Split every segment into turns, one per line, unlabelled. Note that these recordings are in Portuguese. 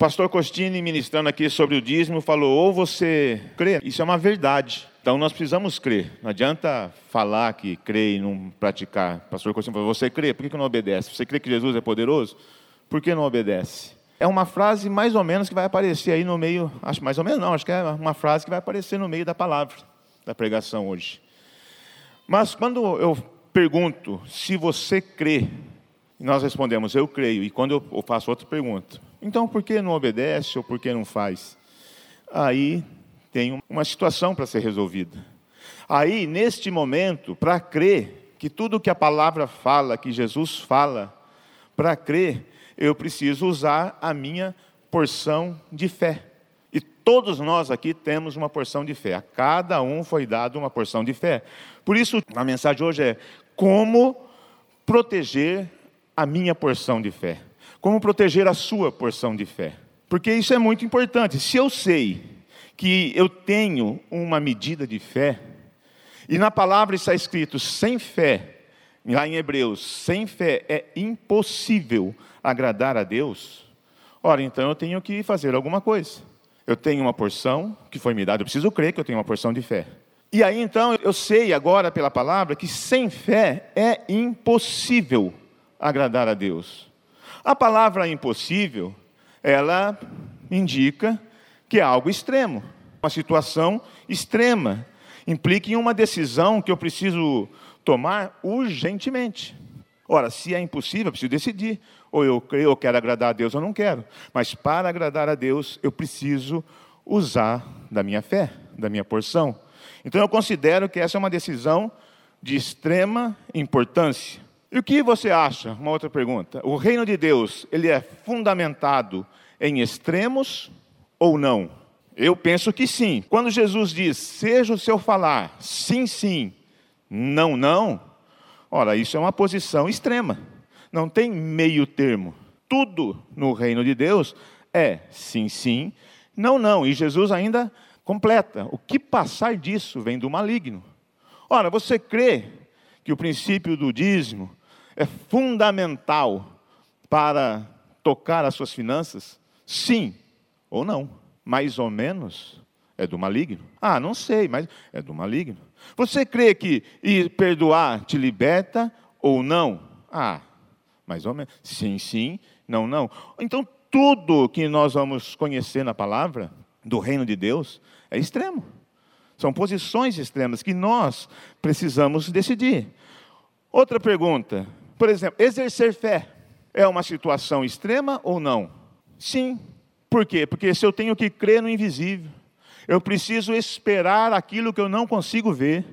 pastor Costini, ministrando aqui sobre o dízimo, falou: ou você crê, isso é uma verdade. Então nós precisamos crer. Não adianta falar que crê e não praticar. pastor Costini falou: você crê, por que não obedece? Você crê que Jesus é poderoso? Por que não obedece? É uma frase mais ou menos que vai aparecer aí no meio, acho mais ou menos não, acho que é uma frase que vai aparecer no meio da palavra, da pregação hoje. Mas quando eu pergunto se você crê, nós respondemos eu creio, e quando eu faço outra pergunta, então por que não obedece ou por que não faz? Aí tem uma situação para ser resolvida. Aí, neste momento, para crer que tudo que a palavra fala, que Jesus fala, para crer, eu preciso usar a minha porção de fé. E todos nós aqui temos uma porção de fé. A cada um foi dado uma porção de fé. Por isso, a mensagem hoje é como proteger a minha porção de fé. Como proteger a sua porção de fé. Porque isso é muito importante. Se eu sei que eu tenho uma medida de fé, e na palavra está escrito sem fé, lá em Hebreus, sem fé é impossível agradar a Deus, ora, então eu tenho que fazer alguma coisa. Eu tenho uma porção que foi me dada, eu preciso crer que eu tenho uma porção de fé. E aí então eu sei agora pela palavra que sem fé é impossível agradar a Deus. A palavra impossível, ela indica que é algo extremo, uma situação extrema, implica em uma decisão que eu preciso tomar urgentemente. Ora, se é impossível, eu preciso decidir. Ou eu creio, eu quero agradar a Deus, ou não quero. Mas para agradar a Deus, eu preciso usar da minha fé, da minha porção. Então eu considero que essa é uma decisão de extrema importância. E o que você acha? Uma outra pergunta. O reino de Deus, ele é fundamentado em extremos ou não? Eu penso que sim. Quando Jesus diz, seja o seu falar, sim, sim, não, não, ora, isso é uma posição extrema. Não tem meio termo. Tudo no reino de Deus é sim, sim, não, não. E Jesus ainda completa. O que passar disso vem do maligno. Ora, você crê que o princípio do dízimo é fundamental para tocar as suas finanças? Sim ou não? Mais ou menos é do maligno. Ah, não sei, mas é do maligno. Você crê que ir perdoar te liberta ou não? Ah, mais ou menos. Sim, sim, não, não. Então, tudo que nós vamos conhecer na palavra do reino de Deus é extremo. São posições extremas que nós precisamos decidir. Outra pergunta, por exemplo, exercer fé é uma situação extrema ou não? Sim. Por quê? Porque se eu tenho que crer no invisível, eu preciso esperar aquilo que eu não consigo ver.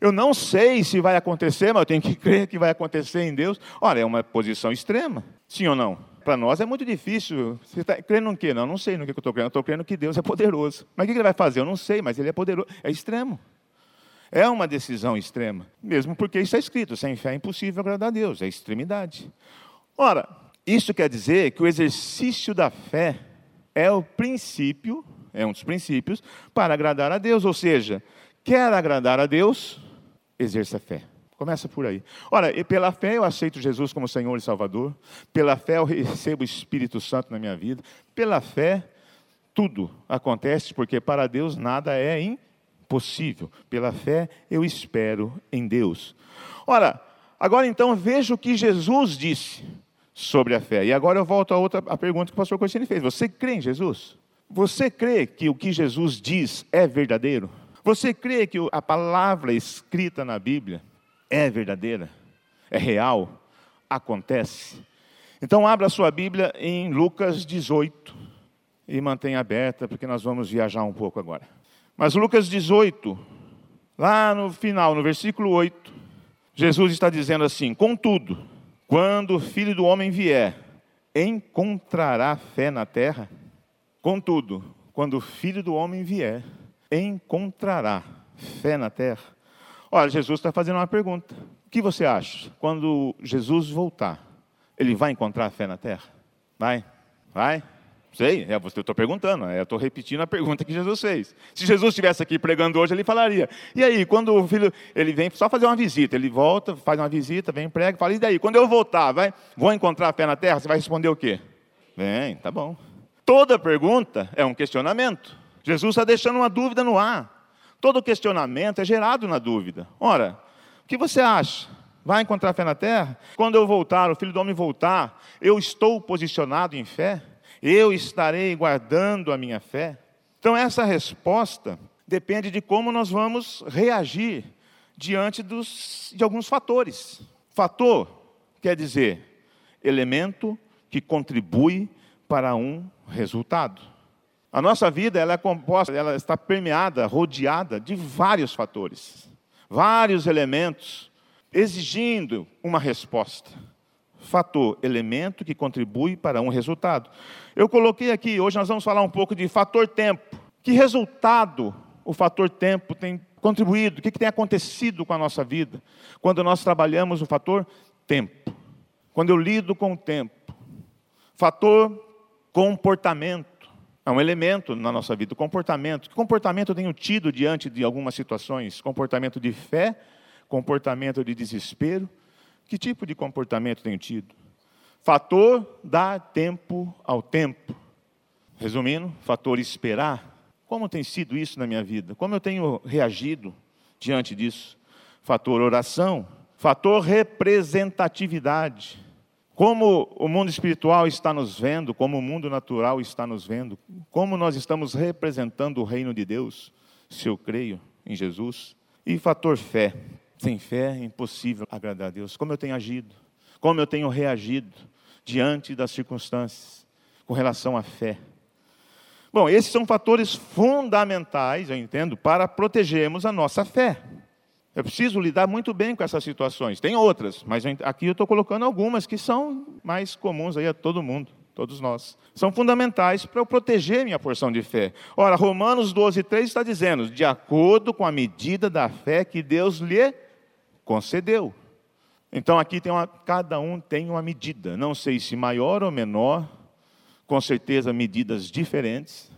Eu não sei se vai acontecer, mas eu tenho que crer que vai acontecer em Deus. Olha, é uma posição extrema, sim ou não? Para nós é muito difícil. Você está crendo no quê? Não, não sei no que eu estou crendo. Eu estou crendo que Deus é poderoso. Mas o que ele vai fazer? Eu não sei, mas ele é poderoso. É extremo. É uma decisão extrema. Mesmo porque é escrito: sem fé é impossível agradar a Deus. É extremidade. Ora, isso quer dizer que o exercício da fé é o princípio, é um dos princípios, para agradar a Deus. Ou seja, quer agradar a Deus, exerça fé. Começa por aí. Ora, pela fé eu aceito Jesus como Senhor e Salvador. Pela fé eu recebo o Espírito Santo na minha vida. Pela fé, tudo acontece, porque para Deus nada é impossível. Pela fé eu espero em Deus. Ora, agora então veja o que Jesus disse sobre a fé. E agora eu volto a outra a pergunta que o pastor Corsini fez. Você crê em Jesus? Você crê que o que Jesus diz é verdadeiro? Você crê que a palavra escrita na Bíblia é verdadeira, é real, acontece. Então, abra a sua Bíblia em Lucas 18 e mantenha aberta, porque nós vamos viajar um pouco agora. Mas Lucas 18, lá no final, no versículo 8, Jesus está dizendo assim: Contudo, quando o filho do homem vier, encontrará fé na terra? Contudo, quando o filho do homem vier, encontrará fé na terra? Olha, Jesus está fazendo uma pergunta. O que você acha? Quando Jesus voltar, ele vai encontrar fé na terra? Vai? Vai? Sei, é, eu estou perguntando, é, eu estou repetindo a pergunta que Jesus fez. Se Jesus estivesse aqui pregando hoje, ele falaria. E aí, quando o filho, ele vem só fazer uma visita, ele volta, faz uma visita, vem, prega, fala, e daí? Quando eu voltar, vai, vou encontrar fé na terra? Você vai responder o quê? Vem, tá bom. Toda pergunta é um questionamento. Jesus está deixando uma dúvida no ar. Todo questionamento é gerado na dúvida. Ora, o que você acha? Vai encontrar fé na terra? Quando eu voltar, o filho do homem voltar, eu estou posicionado em fé? Eu estarei guardando a minha fé? Então, essa resposta depende de como nós vamos reagir diante dos, de alguns fatores. Fator quer dizer elemento que contribui para um resultado. A nossa vida ela é composta, ela está permeada, rodeada de vários fatores, vários elementos exigindo uma resposta. Fator, elemento que contribui para um resultado. Eu coloquei aqui, hoje nós vamos falar um pouco de fator tempo. Que resultado o fator tempo tem contribuído? O que, tem acontecido com a nossa vida quando nós trabalhamos o fator tempo? Quando eu lido com o tempo. Fator comportamento. É um elemento na nossa vida, o comportamento. Que comportamento eu tenho tido diante de algumas situações? Comportamento de fé, comportamento de desespero. Que tipo de comportamento tenho tido? Fator dar tempo ao tempo. Resumindo, fator esperar. Como tem sido isso na minha vida? Como eu tenho reagido diante disso? Fator oração, fator representatividade. Como o mundo espiritual está nos vendo, como o mundo natural está nos vendo, como nós estamos representando o reino de Deus, se eu creio em Jesus. E fator fé. Sem fé é impossível agradar a Deus. Como eu tenho agido, como eu tenho reagido diante das circunstâncias com relação à fé. Bom, esses são fatores fundamentais, eu entendo, para protegermos a nossa fé. Eu preciso lidar muito bem com essas situações. Tem outras, mas aqui eu estou colocando algumas que são mais comuns aí a todo mundo, todos nós. São fundamentais para eu proteger minha porção de fé. Ora, Romanos 12, 3 está dizendo, de acordo com a medida da fé que Deus lhe concedeu. Então aqui tem uma, cada um tem uma medida, não sei se maior ou menor, com certeza medidas diferentes,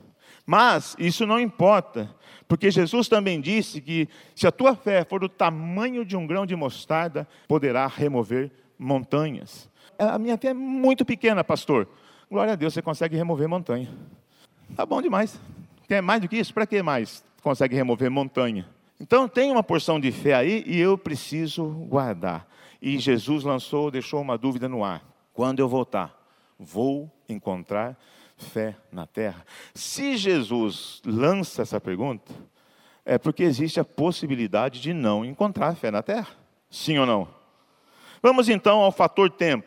mas isso não importa, porque Jesus também disse que se a tua fé for do tamanho de um grão de mostarda, poderá remover montanhas. É, a minha fé é muito pequena, pastor. Glória a Deus, você consegue remover montanha. Tá bom demais. Quer mais do que isso? Para que mais consegue remover montanha? Então tem uma porção de fé aí e eu preciso guardar. E Jesus lançou, deixou uma dúvida no ar. Quando eu voltar, vou encontrar fé na terra? Se Jesus lança essa pergunta, é porque existe a possibilidade de não encontrar fé na terra. Sim ou não? Vamos então ao fator tempo.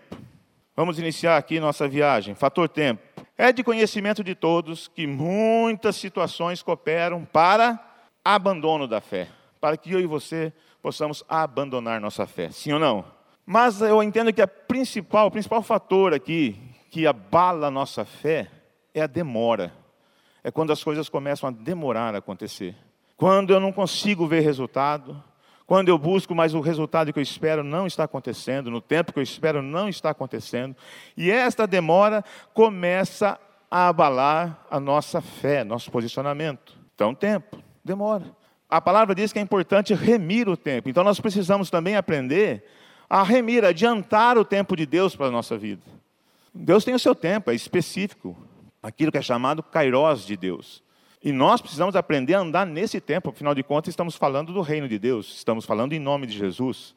Vamos iniciar aqui nossa viagem. Fator tempo. É de conhecimento de todos que muitas situações cooperam para abandono da fé, para que eu e você possamos abandonar nossa fé. Sim ou não? Mas eu entendo que a principal, o principal fator aqui que abala a nossa fé é a demora. É quando as coisas começam a demorar a acontecer. Quando eu não consigo ver resultado, quando eu busco, mas o resultado que eu espero não está acontecendo, no tempo que eu espero não está acontecendo, e esta demora começa a abalar a nossa fé, nosso posicionamento. Então, tempo, demora. A palavra diz que é importante remir o tempo, então nós precisamos também aprender a remir, adiantar o tempo de Deus para a nossa vida. Deus tem o seu tempo, é específico aquilo que é chamado kairós de Deus. E nós precisamos aprender a andar nesse tempo, afinal de contas, estamos falando do reino de Deus, estamos falando em nome de Jesus.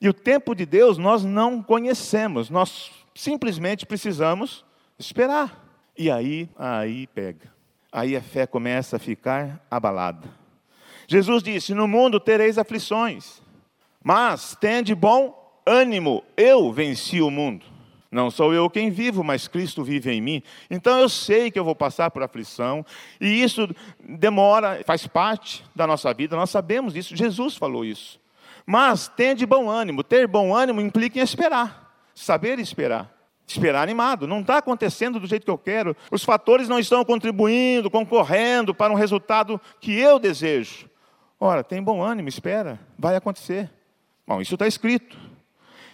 E o tempo de Deus nós não conhecemos, nós simplesmente precisamos esperar. E aí, aí pega. Aí a fé começa a ficar abalada. Jesus disse: No mundo tereis aflições, mas tende bom ânimo, eu venci o mundo. Não sou eu quem vivo, mas Cristo vive em mim. Então eu sei que eu vou passar por aflição, e isso demora, faz parte da nossa vida, nós sabemos isso, Jesus falou isso. Mas tenha de bom ânimo, ter bom ânimo implica em esperar, saber esperar. Esperar animado, não está acontecendo do jeito que eu quero, os fatores não estão contribuindo, concorrendo para um resultado que eu desejo. Ora, tem bom ânimo, espera, vai acontecer. Bom, isso está escrito.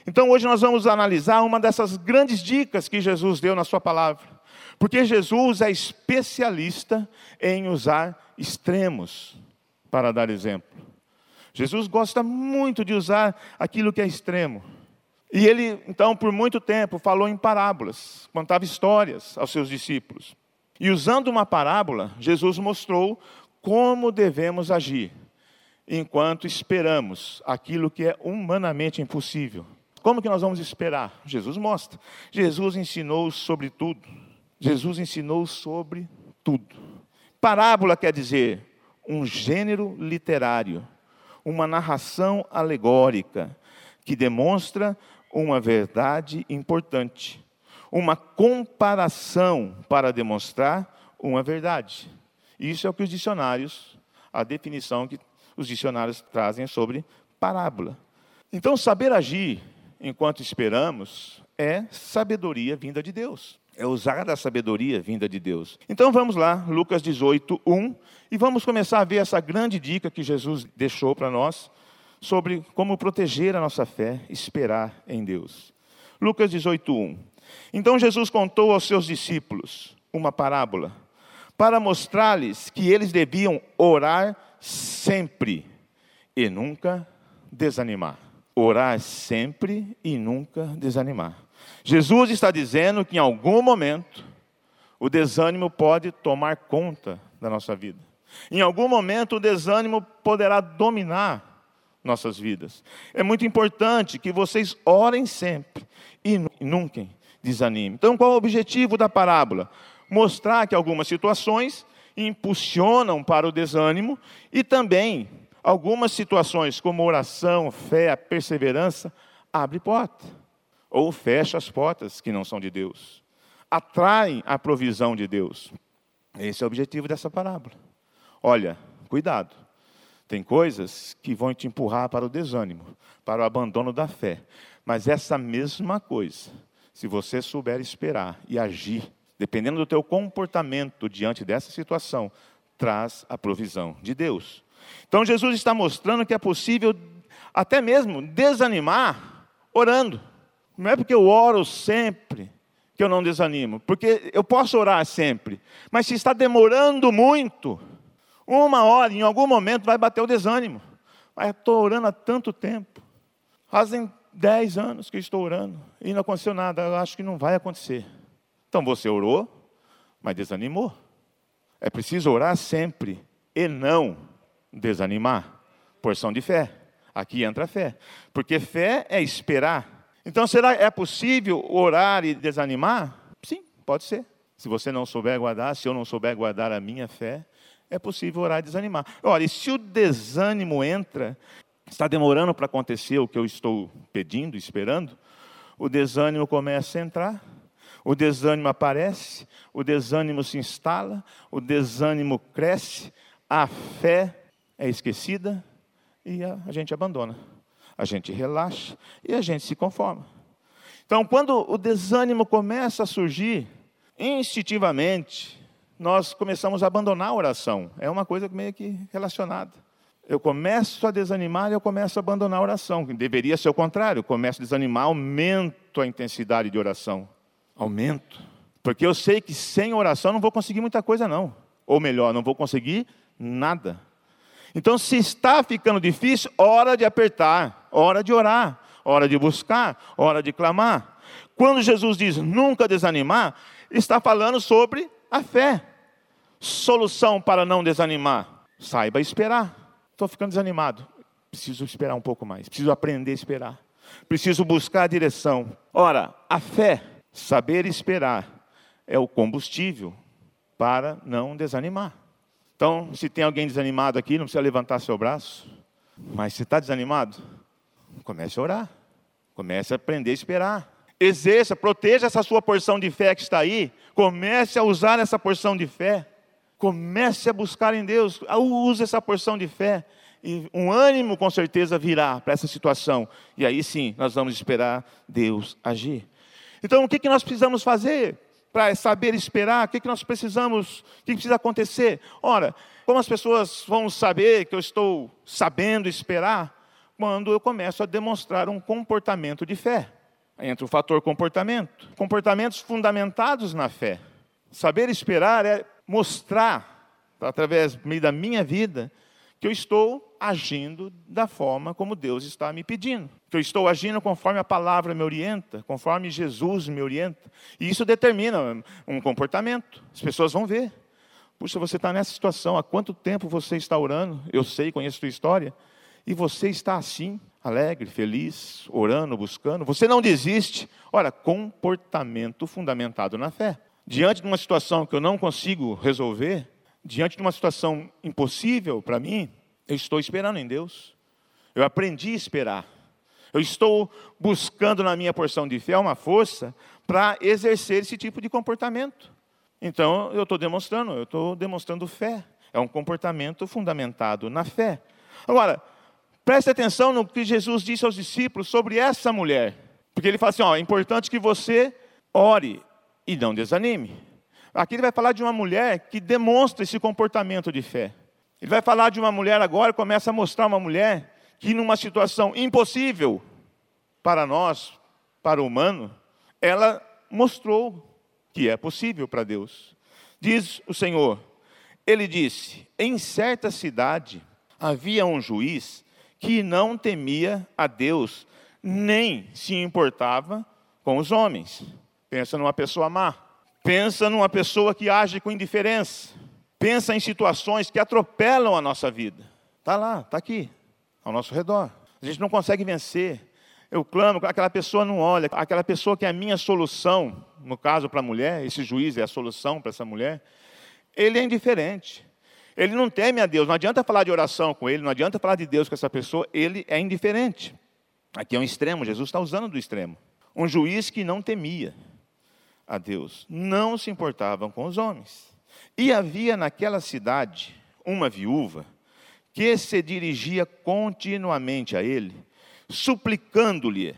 Então hoje nós vamos analisar uma dessas grandes dicas que Jesus deu na sua palavra. Porque Jesus é especialista em usar extremos para dar exemplo. Jesus gosta muito de usar aquilo que é extremo. E ele, então, por muito tempo, falou em parábolas, contava histórias aos seus discípulos. E usando uma parábola, Jesus mostrou como devemos agir enquanto esperamos aquilo que é humanamente impossível. Como que nós vamos esperar? Jesus mostra. Jesus ensinou sobre tudo. Jesus ensinou sobre tudo. Parábola quer dizer um gênero literário, uma narração alegórica que demonstra uma verdade importante, uma comparação para demonstrar uma verdade. Isso é o que os dicionários, a definição que os dicionários trazem sobre parábola. Então, saber agir enquanto esperamos, é sabedoria vinda de Deus. É usar a sabedoria vinda de Deus. Então vamos lá, Lucas 18, 1, e vamos começar a ver essa grande dica que Jesus deixou para nós sobre como proteger a nossa fé, esperar em Deus. Lucas 18, 1. Então Jesus contou aos seus discípulos uma parábola para mostrar-lhes que eles deviam orar sempre e nunca desanimar orar sempre e nunca desanimar. Jesus está dizendo que em algum momento o desânimo pode tomar conta da nossa vida. Em algum momento o desânimo poderá dominar nossas vidas. É muito importante que vocês orem sempre e nunca desanimem. Então, qual é o objetivo da parábola? Mostrar que algumas situações impulsionam para o desânimo e também Algumas situações, como oração, fé, perseverança, abre porta ou fecha as portas que não são de Deus. Atraem a provisão de Deus. Esse é o objetivo dessa parábola. Olha, cuidado. Tem coisas que vão te empurrar para o desânimo, para o abandono da fé. Mas essa mesma coisa, se você souber esperar e agir, dependendo do teu comportamento diante dessa situação, traz a provisão de Deus. Então Jesus está mostrando que é possível até mesmo desanimar orando. Não é porque eu oro sempre que eu não desanimo, porque eu posso orar sempre, mas se está demorando muito, uma hora, em algum momento, vai bater o desânimo. Mas estou orando há tanto tempo, fazem dez anos que estou orando e não aconteceu nada, eu acho que não vai acontecer. Então você orou, mas desanimou. É preciso orar sempre e não desanimar. Porção de fé. Aqui entra a fé. Porque fé é esperar. Então, será é possível orar e desanimar? Sim, pode ser. Se você não souber guardar, se eu não souber guardar a minha fé, é possível orar e desanimar. Olha, e se o desânimo entra, está demorando para acontecer o que eu estou pedindo, esperando, o desânimo começa a entrar, o desânimo aparece, o desânimo se instala, o desânimo cresce, a fé é esquecida e a gente abandona. A gente relaxa e a gente se conforma. Então, quando o desânimo começa a surgir, instintivamente, nós começamos a abandonar a oração. É uma coisa meio que relacionada. Eu começo a desanimar e eu começo a abandonar a oração. Deveria ser o contrário. Eu começo a desanimar, aumento a intensidade de oração. Aumento. Porque eu sei que sem oração não vou conseguir muita coisa, não. Ou melhor, não vou conseguir nada. Então, se está ficando difícil, hora de apertar, hora de orar, hora de buscar, hora de clamar. Quando Jesus diz nunca desanimar, está falando sobre a fé. Solução para não desanimar: saiba esperar. Estou ficando desanimado. Preciso esperar um pouco mais. Preciso aprender a esperar. Preciso buscar a direção. Ora, a fé, saber esperar, é o combustível para não desanimar. Então, se tem alguém desanimado aqui, não precisa levantar seu braço. Mas se está desanimado, comece a orar. Comece a aprender a esperar. Exerça, proteja essa sua porção de fé que está aí. Comece a usar essa porção de fé. Comece a buscar em Deus. Use essa porção de fé. E um ânimo com certeza virá para essa situação. E aí sim, nós vamos esperar Deus agir. Então, o que, que nós precisamos fazer? para saber esperar, o que, que nós precisamos, o que precisa acontecer? Ora, como as pessoas vão saber que eu estou sabendo esperar? Quando eu começo a demonstrar um comportamento de fé. Entra o fator comportamento. Comportamentos fundamentados na fé. Saber esperar é mostrar, através da minha vida, que eu estou agindo da forma como Deus está me pedindo. Que eu estou agindo conforme a palavra me orienta, conforme Jesus me orienta. E isso determina um comportamento. As pessoas vão ver. Puxa, você está nessa situação, há quanto tempo você está orando? Eu sei, conheço a sua história. E você está assim, alegre, feliz, orando, buscando. Você não desiste. Ora, comportamento fundamentado na fé. Diante de uma situação que eu não consigo resolver, diante de uma situação impossível para mim, eu estou esperando em Deus. Eu aprendi a esperar. Eu estou buscando na minha porção de fé uma força para exercer esse tipo de comportamento. Então, eu estou demonstrando, eu estou demonstrando fé. É um comportamento fundamentado na fé. Agora, preste atenção no que Jesus disse aos discípulos sobre essa mulher. Porque ele fala assim: ó, é importante que você ore e não desanime. Aqui ele vai falar de uma mulher que demonstra esse comportamento de fé. Ele vai falar de uma mulher agora, começa a mostrar uma mulher que, numa situação impossível para nós, para o humano, ela mostrou que é possível para Deus. Diz o Senhor, ele disse: em certa cidade havia um juiz que não temia a Deus, nem se importava com os homens. Pensa numa pessoa má. Pensa numa pessoa que age com indiferença. Pensa em situações que atropelam a nossa vida. Está lá, está aqui, ao nosso redor. A gente não consegue vencer. Eu clamo, aquela pessoa não olha, aquela pessoa que é a minha solução, no caso para a mulher, esse juiz é a solução para essa mulher, ele é indiferente. Ele não teme a Deus, não adianta falar de oração com ele, não adianta falar de Deus com essa pessoa, ele é indiferente. Aqui é um extremo, Jesus está usando do extremo. Um juiz que não temia a Deus, não se importavam com os homens. E havia naquela cidade uma viúva que se dirigia continuamente a ele, suplicando-lhe: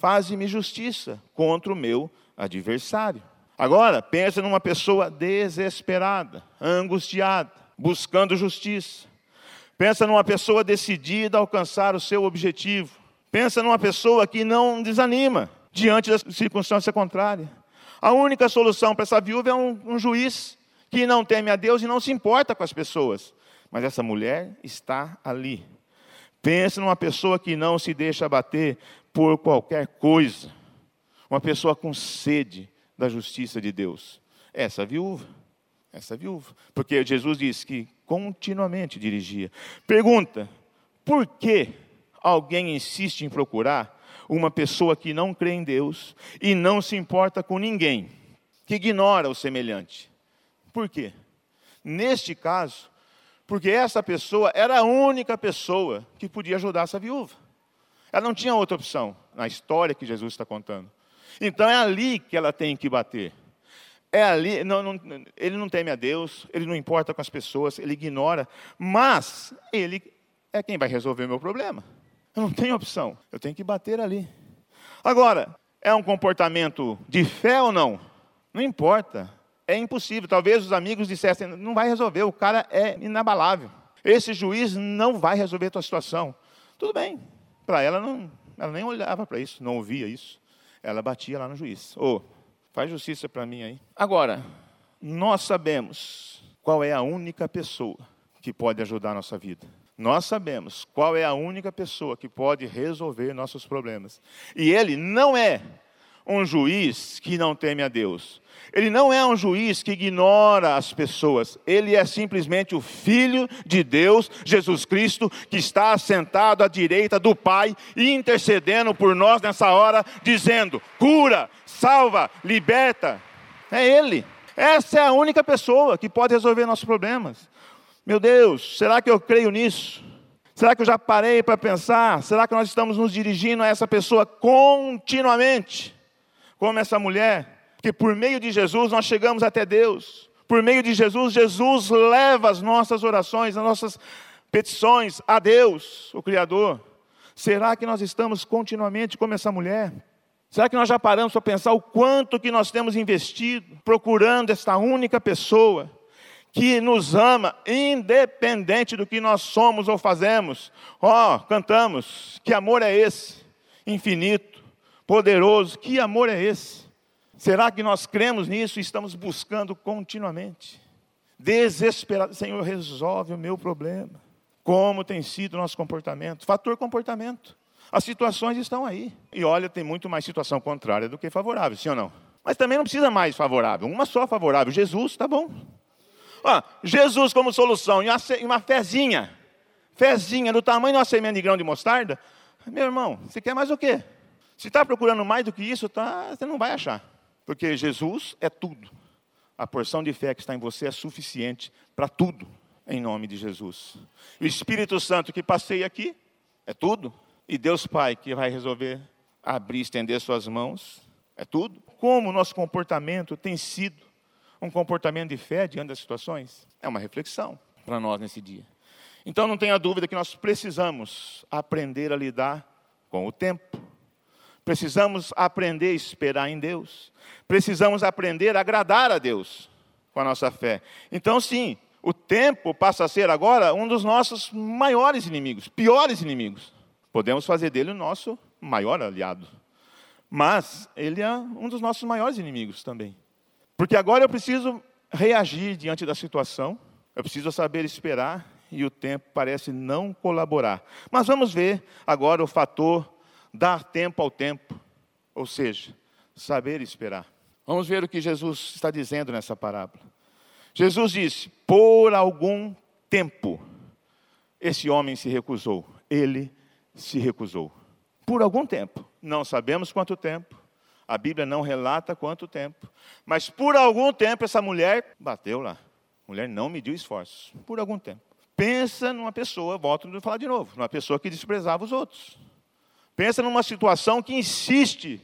Faze-me justiça contra o meu adversário. Agora, pensa numa pessoa desesperada, angustiada, buscando justiça. Pensa numa pessoa decidida a alcançar o seu objetivo. Pensa numa pessoa que não desanima diante da circunstância contrária. A única solução para essa viúva é um, um juiz que não teme a Deus e não se importa com as pessoas. Mas essa mulher está ali. Pense numa pessoa que não se deixa abater por qualquer coisa. Uma pessoa com sede da justiça de Deus. Essa viúva. Essa viúva. Porque Jesus disse que continuamente dirigia. Pergunta: por que alguém insiste em procurar uma pessoa que não crê em Deus e não se importa com ninguém, que ignora o semelhante. Por quê? Neste caso, porque essa pessoa era a única pessoa que podia ajudar essa viúva. Ela não tinha outra opção na história que Jesus está contando. Então é ali que ela tem que bater. É ali, não, não, ele não teme a Deus, ele não importa com as pessoas, ele ignora, mas ele é quem vai resolver o meu problema. Eu não tenho opção. Eu tenho que bater ali. Agora, é um comportamento de fé ou não? Não importa. É impossível. Talvez os amigos dissessem: não vai resolver, o cara é inabalável. Esse juiz não vai resolver a tua situação. Tudo bem. Para ela, não, ela nem olhava para isso, não ouvia isso. Ela batia lá no juiz. Ô, oh, faz justiça para mim aí. Agora, nós sabemos qual é a única pessoa que pode ajudar a nossa vida. Nós sabemos qual é a única pessoa que pode resolver nossos problemas. E ele não é um juiz que não teme a Deus. Ele não é um juiz que ignora as pessoas. Ele é simplesmente o Filho de Deus, Jesus Cristo, que está assentado à direita do Pai intercedendo por nós nessa hora, dizendo: cura, salva, liberta. É Ele. Essa é a única pessoa que pode resolver nossos problemas. Meu Deus, será que eu creio nisso? Será que eu já parei para pensar? Será que nós estamos nos dirigindo a essa pessoa continuamente? Como essa mulher? Porque por meio de Jesus nós chegamos até Deus. Por meio de Jesus, Jesus leva as nossas orações, as nossas petições a Deus, o Criador. Será que nós estamos continuamente como essa mulher? Será que nós já paramos para pensar o quanto que nós temos investido procurando esta única pessoa que nos ama, independente do que nós somos ou fazemos. Ó, oh, cantamos, que amor é esse? Infinito, poderoso, que amor é esse? Será que nós cremos nisso e estamos buscando continuamente? Desesperado, Senhor, resolve o meu problema. Como tem sido o nosso comportamento? Fator comportamento. As situações estão aí. E olha, tem muito mais situação contrária do que favorável, sim ou não? Mas também não precisa mais favorável, uma só favorável. Jesus, tá bom. Ah, Jesus como solução, e uma, fezinha, fezinha do tamanho de uma semente de grão de mostarda. Meu irmão, você quer mais o quê? Se está procurando mais do que isso, tá, você não vai achar. Porque Jesus é tudo. A porção de fé que está em você é suficiente para tudo, em nome de Jesus. O Espírito Santo que passei aqui é tudo. E Deus Pai que vai resolver abrir, estender suas mãos, é tudo. Como o nosso comportamento tem sido um comportamento de fé diante das situações? É uma reflexão para nós nesse dia. Então não tenha dúvida que nós precisamos aprender a lidar com o tempo. Precisamos aprender a esperar em Deus. Precisamos aprender a agradar a Deus com a nossa fé. Então, sim, o tempo passa a ser agora um dos nossos maiores inimigos, piores inimigos. Podemos fazer dele o nosso maior aliado. Mas ele é um dos nossos maiores inimigos também. Porque agora eu preciso reagir diante da situação, eu preciso saber esperar e o tempo parece não colaborar. Mas vamos ver agora o fator dar tempo ao tempo, ou seja, saber esperar. Vamos ver o que Jesus está dizendo nessa parábola. Jesus disse: Por algum tempo, esse homem se recusou. Ele se recusou. Por algum tempo. Não sabemos quanto tempo. A Bíblia não relata quanto tempo. Mas por algum tempo essa mulher bateu lá. A mulher não mediu esforços. Por algum tempo. Pensa numa pessoa, volto a falar de novo, numa pessoa que desprezava os outros. Pensa numa situação que insiste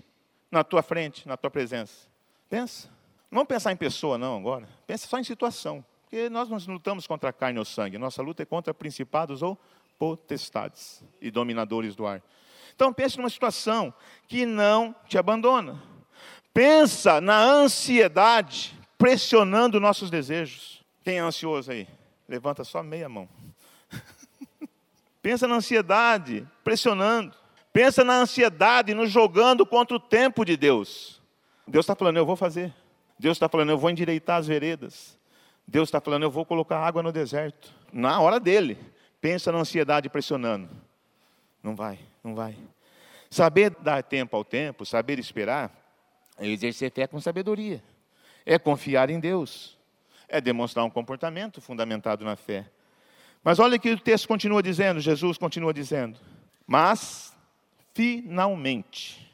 na tua frente, na tua presença. Pensa. Não vamos pensar em pessoa, não, agora. Pensa só em situação. Porque nós não lutamos contra carne ou sangue. Nossa luta é contra principados ou potestades e dominadores do ar. Então pense numa situação que não te abandona. Pensa na ansiedade pressionando nossos desejos. Quem é ansioso aí? Levanta só meia mão. Pensa na ansiedade pressionando. Pensa na ansiedade nos jogando contra o tempo de Deus. Deus está falando, eu vou fazer. Deus está falando, eu vou endireitar as veredas. Deus está falando, eu vou colocar água no deserto. Na hora dele. Pensa na ansiedade pressionando. Não vai, não vai. Saber dar tempo ao tempo, saber esperar, é exercer fé com sabedoria. É confiar em Deus. É demonstrar um comportamento fundamentado na fé. Mas olha que o texto continua dizendo, Jesus continua dizendo. Mas, finalmente,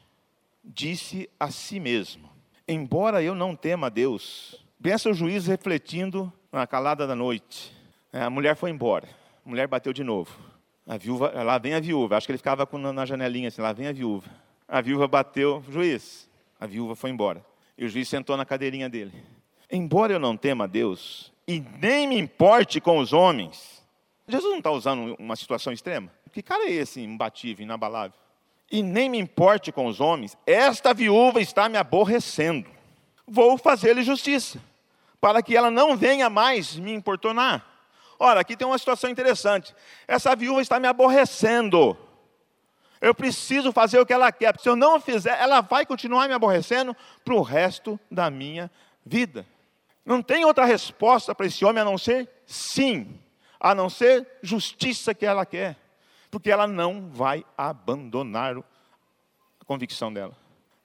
disse a si mesmo: Embora eu não tema a Deus, pensa o juiz refletindo na calada da noite. É, a mulher foi embora a mulher bateu de novo. A viúva, lá vem a viúva. Acho que ele ficava na janelinha assim, lá vem a viúva. A viúva bateu, juiz. A viúva foi embora. E o juiz sentou na cadeirinha dele. Embora eu não tema a Deus e nem me importe com os homens, Jesus não está usando uma situação extrema? Que cara é esse imbatível, inabalável? E nem me importe com os homens, esta viúva está me aborrecendo. Vou fazer-lhe justiça, para que ela não venha mais me importunar. Ora, aqui tem uma situação interessante. Essa viúva está me aborrecendo. Eu preciso fazer o que ela quer. Se eu não fizer, ela vai continuar me aborrecendo para o resto da minha vida. Não tem outra resposta para esse homem a não ser sim, a não ser justiça que ela quer, porque ela não vai abandonar a convicção dela.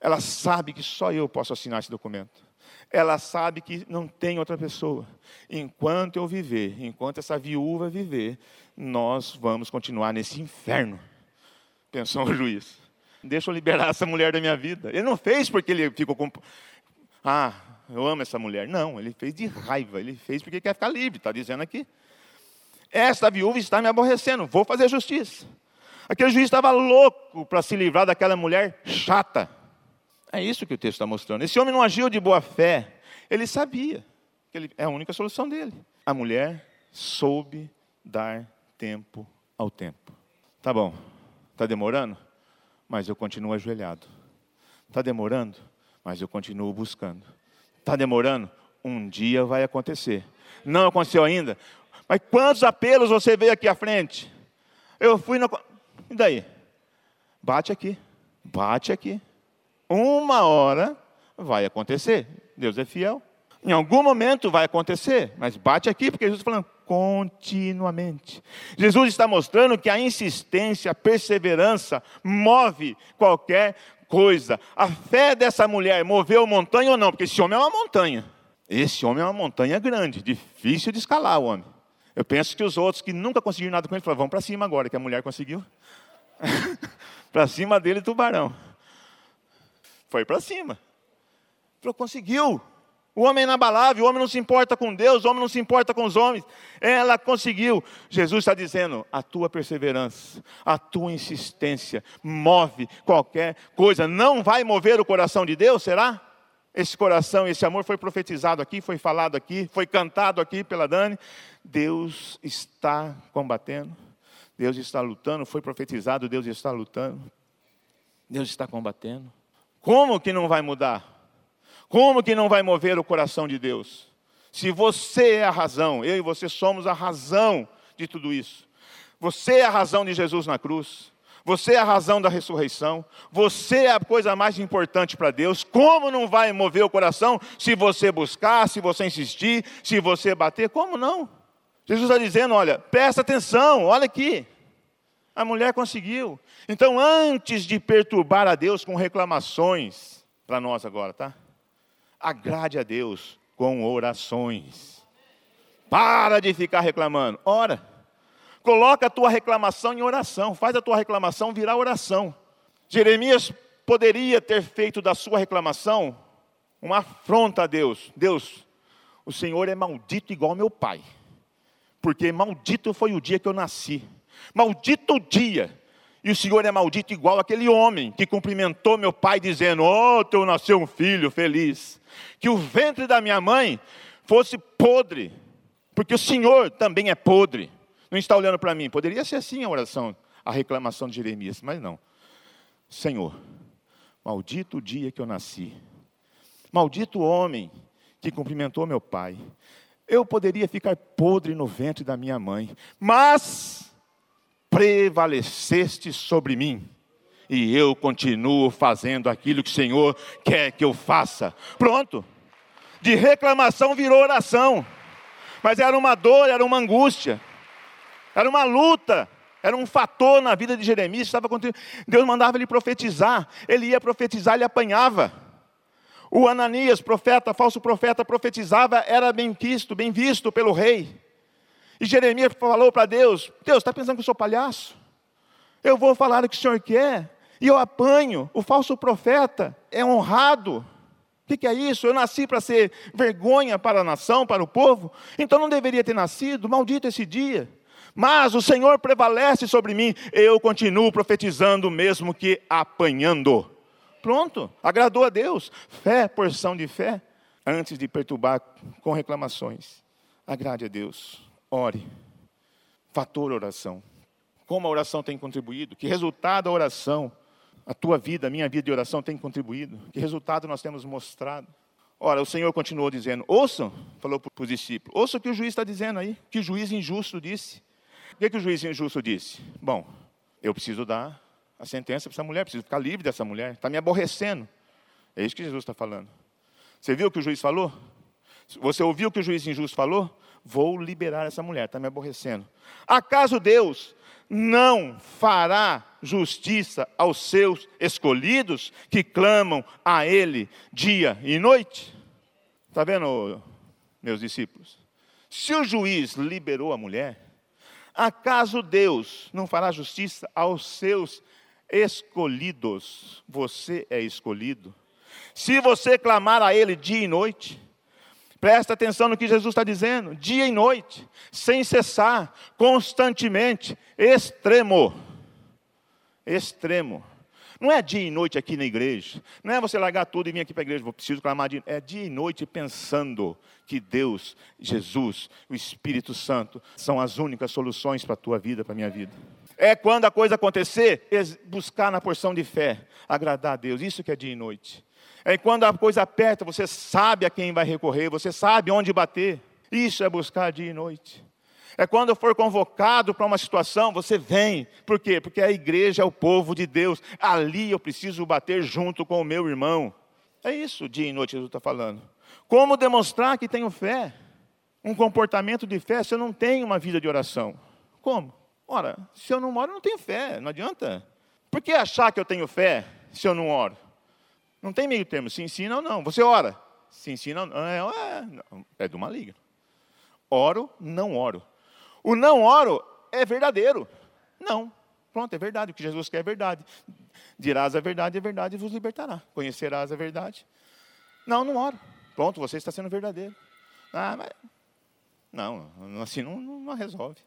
Ela sabe que só eu posso assinar esse documento ela sabe que não tem outra pessoa. Enquanto eu viver, enquanto essa viúva viver, nós vamos continuar nesse inferno. Pensou o juiz. Deixa eu liberar essa mulher da minha vida. Ele não fez porque ele ficou com. Ah, eu amo essa mulher. Não, ele fez de raiva. Ele fez porque quer ficar livre, está dizendo aqui. Esta viúva está me aborrecendo, vou fazer justiça. Aquele juiz estava louco para se livrar daquela mulher chata é isso que o texto está mostrando. Esse homem não agiu de boa fé. Ele sabia que ele, é a única solução dele. A mulher soube dar tempo ao tempo. Tá bom, está demorando? Mas eu continuo ajoelhado. Está demorando? Mas eu continuo buscando. Está demorando? Um dia vai acontecer. Não aconteceu ainda? Mas quantos apelos você veio aqui à frente? Eu fui no. E daí? Bate aqui. Bate aqui. Uma hora vai acontecer. Deus é fiel. Em algum momento vai acontecer, mas bate aqui, porque Jesus está falando, continuamente. Jesus está mostrando que a insistência, a perseverança move qualquer coisa. A fé dessa mulher moveu montanha ou não? Porque esse homem é uma montanha. Esse homem é uma montanha grande, difícil de escalar o homem. Eu penso que os outros que nunca conseguiram nada com ele falaram: vamos para cima agora, que a mulher conseguiu. para cima dele, tubarão. Foi para cima. Falou, conseguiu. O homem é inabalável, o homem não se importa com Deus, o homem não se importa com os homens. Ela conseguiu. Jesus está dizendo: a tua perseverança, a tua insistência move qualquer coisa. Não vai mover o coração de Deus, será? Esse coração, esse amor foi profetizado aqui, foi falado aqui, foi cantado aqui pela Dani. Deus está combatendo, Deus está lutando, foi profetizado, Deus está lutando, Deus está combatendo. Como que não vai mudar? Como que não vai mover o coração de Deus? Se você é a razão, eu e você somos a razão de tudo isso. Você é a razão de Jesus na cruz. Você é a razão da ressurreição. Você é a coisa mais importante para Deus. Como não vai mover o coração se você buscar, se você insistir, se você bater? Como não? Jesus está dizendo: olha, presta atenção, olha aqui. A mulher conseguiu. Então, antes de perturbar a Deus com reclamações, para nós agora, tá? agrade a Deus com orações. Para de ficar reclamando. Ora. Coloca a tua reclamação em oração. Faz a tua reclamação virar oração. Jeremias poderia ter feito da sua reclamação uma afronta a Deus. Deus, o Senhor é maldito igual meu pai. Porque maldito foi o dia que eu nasci. Maldito o dia e o Senhor é maldito igual aquele homem que cumprimentou meu pai dizendo: Oh, teu nasceu um filho feliz. Que o ventre da minha mãe fosse podre, porque o Senhor também é podre. Não está olhando para mim. Poderia ser assim a oração, a reclamação de Jeremias, mas não. Senhor, maldito o dia que eu nasci. Maldito o homem que cumprimentou meu pai. Eu poderia ficar podre no ventre da minha mãe, mas prevaleceste sobre mim, e eu continuo fazendo aquilo que o Senhor quer que eu faça. Pronto. De reclamação virou oração. Mas era uma dor, era uma angústia, era uma luta, era um fator na vida de Jeremias. Estava Deus mandava ele profetizar, ele ia profetizar, ele apanhava. O Ananias, profeta, falso profeta, profetizava, era bem visto, bem visto pelo rei. E Jeremias falou para Deus: Deus, está pensando que eu sou palhaço? Eu vou falar o que o Senhor quer, e eu apanho. O falso profeta é honrado. O que, que é isso? Eu nasci para ser vergonha para a nação, para o povo, então não deveria ter nascido, maldito esse dia. Mas o Senhor prevalece sobre mim, eu continuo profetizando, mesmo que apanhando. Pronto, agradou a Deus. Fé, porção de fé, antes de perturbar com reclamações. Agrade a Deus. Ore. Fator oração. Como a oração tem contribuído? Que resultado a oração, a tua vida, a minha vida de oração tem contribuído? Que resultado nós temos mostrado? Ora, o Senhor continuou dizendo: ouçam, falou para os discípulos, ouçam o que o juiz está dizendo aí, que o juiz injusto disse. O que, que o juiz injusto disse? Bom, eu preciso dar a sentença para essa mulher, preciso ficar livre dessa mulher, está me aborrecendo. É isso que Jesus está falando. Você viu o que o juiz falou? Você ouviu o que o juiz injusto falou? vou liberar essa mulher, está me aborrecendo. Acaso Deus não fará justiça aos seus escolhidos que clamam a Ele dia e noite? Está vendo, meus discípulos? Se o juiz liberou a mulher, acaso Deus não fará justiça aos seus escolhidos? Você é escolhido. Se você clamar a Ele dia e noite, Presta atenção no que Jesus está dizendo, dia e noite, sem cessar, constantemente, extremo. Extremo. Não é dia e noite aqui na igreja. Não é você largar tudo e vir aqui para a igreja. Vou preciso clamar dia. É dia e noite pensando que Deus, Jesus, o Espírito Santo são as únicas soluções para a tua vida, para a minha vida. É quando a coisa acontecer, buscar na porção de fé, agradar a Deus. Isso que é dia e noite. É quando a coisa aperta, você sabe a quem vai recorrer, você sabe onde bater. Isso é buscar dia e noite. É quando for convocado para uma situação, você vem. Por quê? Porque a igreja é o povo de Deus. Ali eu preciso bater junto com o meu irmão. É isso, dia e noite, Jesus está falando. Como demonstrar que tenho fé? um comportamento de fé se eu não tenho uma vida de oração? Como? Ora, se eu não oro, eu não tenho fé, não adianta. Por que achar que eu tenho fé se eu não oro? Não tem meio termo, se ensina ou não. Você ora, se ensina ou não. É, é, é do maligno. Oro, não oro. O não oro é verdadeiro. Não. Pronto, é verdade. O que Jesus quer é verdade. Dirás a verdade, a verdade vos libertará. Conhecerás a verdade. Não, não oro. Pronto, você está sendo verdadeiro. Ah, mas. Não, assim não, não resolve.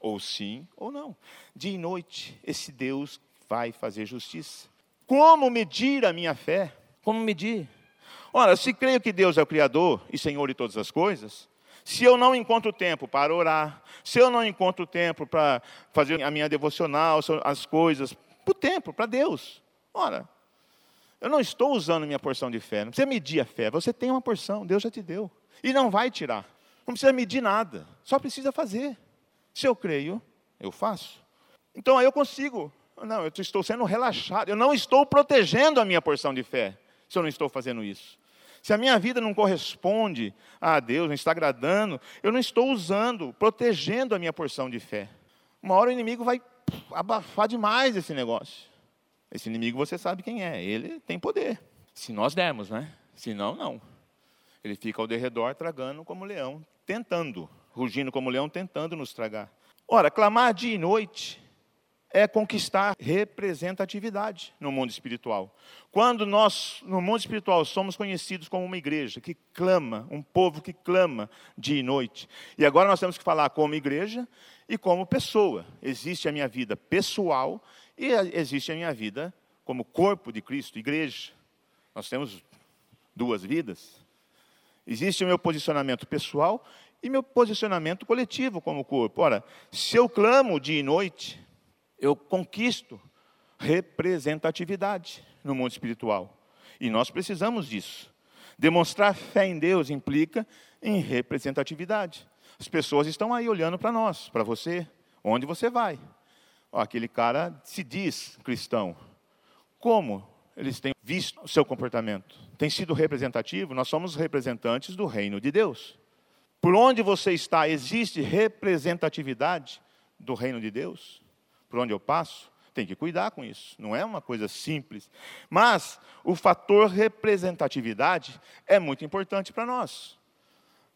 Ou sim ou não. Dia e noite, esse Deus vai fazer justiça. Como medir a minha fé? Como medir? Ora, se creio que Deus é o Criador e Senhor de todas as coisas, se eu não encontro tempo para orar, se eu não encontro tempo para fazer a minha devocional, as coisas, para o tempo, para Deus. Ora, eu não estou usando minha porção de fé. Não precisa medir a fé. Você tem uma porção, Deus já te deu. E não vai tirar. Não precisa medir nada. Só precisa fazer. Se eu creio, eu faço. Então aí eu consigo. Não, eu estou sendo relaxado. Eu não estou protegendo a minha porção de fé se eu não estou fazendo isso. Se a minha vida não corresponde a Deus, não está agradando, eu não estou usando, protegendo a minha porção de fé. Uma hora o inimigo vai abafar demais esse negócio. Esse inimigo você sabe quem é, ele tem poder. Se nós dermos, né? Se não, não. Ele fica ao derredor tragando como leão, tentando, rugindo como leão, tentando nos tragar. Ora, clamar dia e noite é conquistar representatividade no mundo espiritual. Quando nós, no mundo espiritual, somos conhecidos como uma igreja que clama, um povo que clama dia e noite. E agora nós temos que falar como igreja e como pessoa. Existe a minha vida pessoal e existe a minha vida como corpo de Cristo, igreja. Nós temos duas vidas. Existe o meu posicionamento pessoal e meu posicionamento coletivo como corpo. Ora, se eu clamo dia e noite, eu conquisto representatividade no mundo espiritual. E nós precisamos disso. Demonstrar fé em Deus implica em representatividade. As pessoas estão aí olhando para nós, para você, onde você vai. Ó, aquele cara se diz cristão. Como eles têm visto o seu comportamento? Tem sido representativo? Nós somos representantes do reino de Deus. Por onde você está, existe representatividade do reino de Deus? Por onde eu passo, tem que cuidar com isso. Não é uma coisa simples. Mas o fator representatividade é muito importante para nós.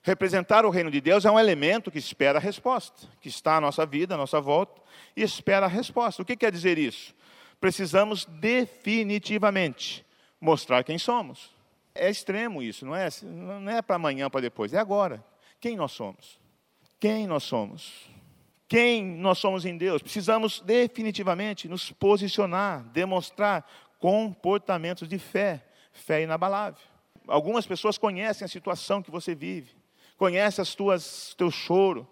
Representar o reino de Deus é um elemento que espera a resposta, que está à nossa vida, à nossa volta, e espera a resposta. O que quer dizer isso? Precisamos definitivamente mostrar quem somos. É extremo isso, não é? Não é para amanhã, para depois, é agora. Quem nós somos? Quem nós somos? Quem nós somos em Deus, precisamos definitivamente nos posicionar, demonstrar comportamentos de fé, fé inabalável. Algumas pessoas conhecem a situação que você vive, conhecem as tuas teu choro.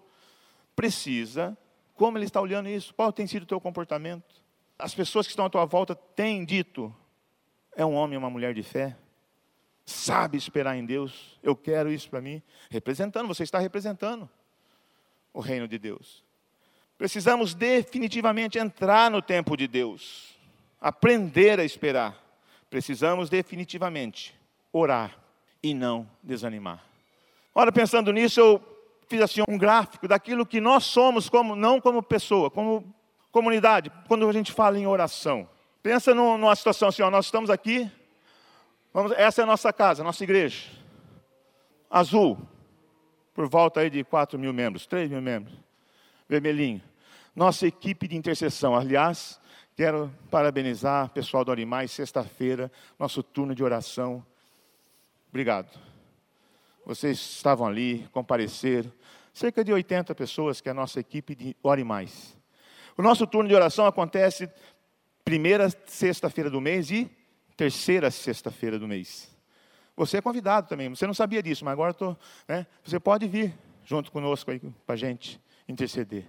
Precisa, como ele está olhando isso? Qual tem sido o teu comportamento? As pessoas que estão à tua volta têm dito: é um homem ou uma mulher de fé? Sabe esperar em Deus? Eu quero isso para mim. Representando, você está representando o reino de Deus. Precisamos definitivamente entrar no tempo de Deus, aprender a esperar. Precisamos definitivamente orar e não desanimar. Ora, pensando nisso, eu fiz assim um gráfico daquilo que nós somos, como, não como pessoa, como comunidade, quando a gente fala em oração. Pensa numa situação assim, ó, nós estamos aqui, vamos, essa é a nossa casa, a nossa igreja. Azul, por volta aí de 4 mil membros, 3 mil membros. Vermelhinho nossa equipe de intercessão. Aliás, quero parabenizar o pessoal do Animais, sexta-feira, nosso turno de oração. Obrigado. Vocês estavam ali, compareceram. Cerca de 80 pessoas, que é a nossa equipe de Ore Mais. O nosso turno de oração acontece primeira sexta-feira do mês e terceira sexta-feira do mês. Você é convidado também, você não sabia disso, mas agora tô, né, você pode vir junto conosco aí para a gente interceder.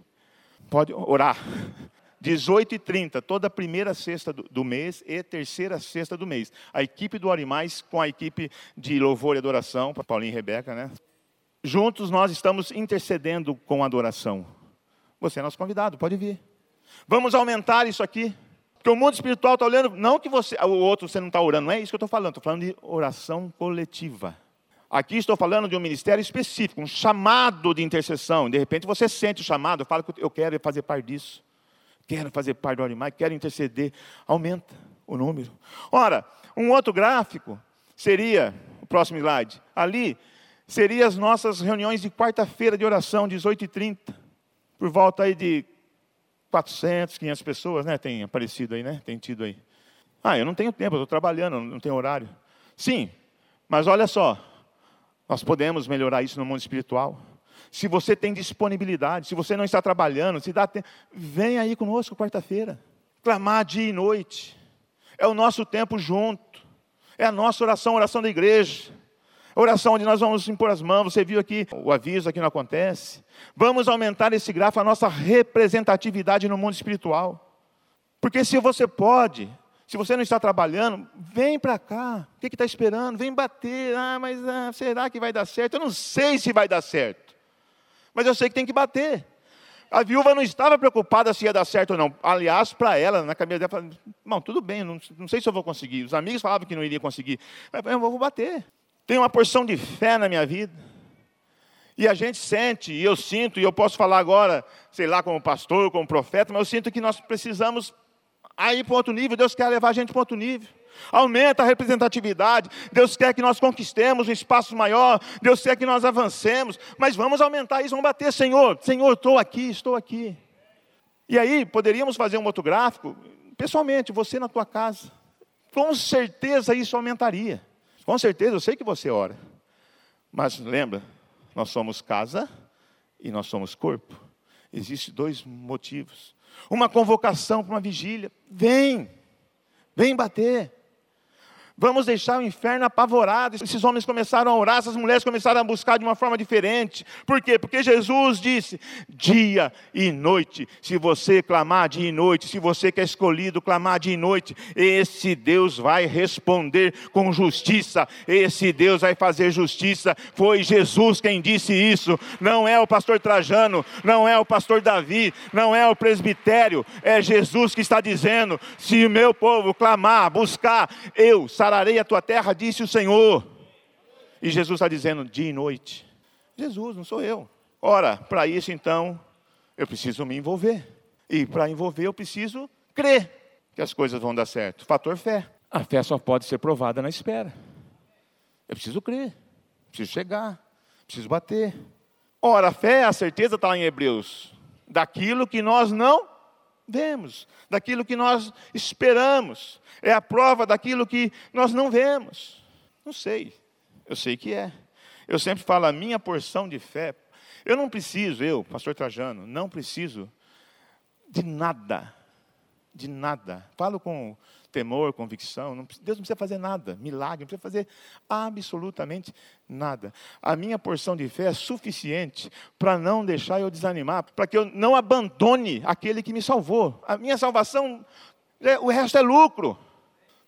Pode orar. 18 e 30, toda primeira sexta do, mês e terceira sexta do mês. A equipe do Animais com a equipe de louvor e adoração, para Paulinho e Rebeca, né? Juntos nós estamos intercedendo com adoração. Você é nosso convidado, pode vir. Vamos aumentar isso aqui. Porque o mundo espiritual está olhando, não que você, o outro você não está orando, não é isso que eu estou falando, estou falando de oração coletiva. Aqui estou falando de um ministério específico, um chamado de intercessão. De repente você sente o chamado, fala que eu quero fazer parte disso. Quero fazer parte do Orimai, quero interceder. Aumenta o número. Ora, um outro gráfico seria, o próximo slide, ali, seria as nossas reuniões de quarta-feira de oração, 18h30. Por volta aí de 400, 500 pessoas, né? Tem aparecido aí, né? Tem tido aí. Ah, eu não tenho tempo, eu estou trabalhando, não tenho horário. Sim, mas olha só, nós podemos melhorar isso no mundo espiritual. Se você tem disponibilidade, se você não está trabalhando, se dá tempo, vem aí conosco quarta-feira. Clamar dia e noite. É o nosso tempo junto. É a nossa oração, a oração da igreja. A oração onde nós vamos impor as mãos. Você viu aqui o aviso, aqui não acontece. Vamos aumentar esse gráfico, a nossa representatividade no mundo espiritual. Porque se você pode, se você não está trabalhando, vem para cá. O que está esperando? Vem bater. Ah, mas ah, será que vai dar certo? Eu não sei se vai dar certo. Mas eu sei que tem que bater. A viúva não estava preocupada se ia dar certo ou não. Aliás, para ela, na cabeça dela, não, tudo bem, não, não, sei se eu vou conseguir. Os amigos falavam que não iria conseguir. Mas eu vou bater. Tem uma porção de fé na minha vida. E a gente sente, e eu sinto, e eu posso falar agora, sei lá, como pastor, como profeta, mas eu sinto que nós precisamos aí para outro nível, Deus quer levar a gente para outro nível. Aumenta a representatividade, Deus quer que nós conquistemos um espaço maior, Deus quer que nós avancemos, mas vamos aumentar isso, vamos bater, Senhor, Senhor, estou aqui, estou aqui. E aí, poderíamos fazer um outro gráfico, pessoalmente, você na tua casa, com certeza isso aumentaria, com certeza, eu sei que você ora, mas lembra, nós somos casa e nós somos corpo, existem dois motivos, uma convocação para uma vigília. Vem, vem bater. Vamos deixar o inferno apavorado. Esses homens começaram a orar, essas mulheres começaram a buscar de uma forma diferente. Por quê? Porque Jesus disse: dia e noite. Se você clamar dia e noite, se você que é escolhido clamar dia e noite, esse Deus vai responder com justiça. Esse Deus vai fazer justiça. Foi Jesus quem disse isso. Não é o pastor Trajano, não é o pastor Davi, não é o presbitério. É Jesus que está dizendo: se o meu povo clamar, buscar, eu sararei a tua terra, disse o Senhor. E Jesus está dizendo dia e noite. Jesus, não sou eu. Ora, para isso então, eu preciso me envolver. E para envolver, eu preciso crer que as coisas vão dar certo. Fator fé. A fé só pode ser provada na espera. Eu preciso crer, preciso chegar, preciso bater. Ora, a fé, a certeza está lá em Hebreus. Daquilo que nós não vemos, daquilo que nós esperamos, é a prova daquilo que nós não vemos. Não sei, eu sei que é. Eu sempre falo, a minha porção de fé, eu não preciso, eu, pastor Trajano, não preciso de nada, de nada. Falo com temor, convicção. Não, Deus não precisa fazer nada, milagre, não precisa fazer absolutamente nada. A minha porção de fé é suficiente para não deixar eu desanimar, para que eu não abandone aquele que me salvou. A minha salvação, é, o resto é lucro.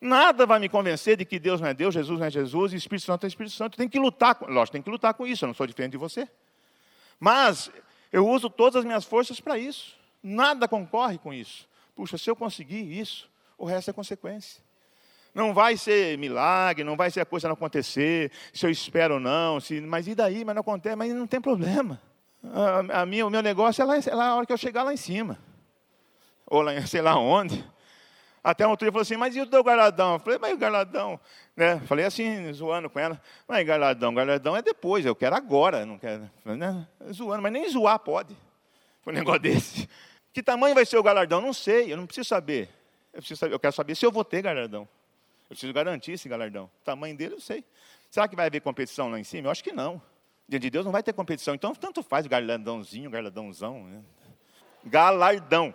Nada vai me convencer de que Deus não é Deus, Jesus não é Jesus e Espírito Santo é Espírito Santo. Tem que lutar, com, lógico, tem que lutar com isso. Eu não sou diferente de você. Mas eu uso todas as minhas forças para isso. Nada concorre com isso. Puxa, se eu conseguir isso, o resto é consequência. Não vai ser milagre, não vai ser a coisa não acontecer, se eu espero ou não, se, mas e daí? Mas não acontece, mas não tem problema. A, a minha, o meu negócio é lá, é lá a hora que eu chegar lá em cima. Ou lá, sei lá onde. Até um outro dia falou assim, mas e o teu galardão? Eu falei, mas o galardão? Né? Falei assim, zoando com ela. Mas galardão, galardão é depois, eu quero agora. Não quero, né? Zoando, mas nem zoar pode. Foi um negócio desse. Que tamanho vai ser o galardão? Não sei, eu não preciso saber. Eu, preciso saber, eu quero saber se eu vou ter galardão. Eu preciso garantir esse galardão. O tamanho dele eu sei. Será que vai haver competição lá em cima? Eu acho que não. Diante de Deus não vai ter competição. Então, tanto faz galardãozinho, galardãozão. Né? Galardão.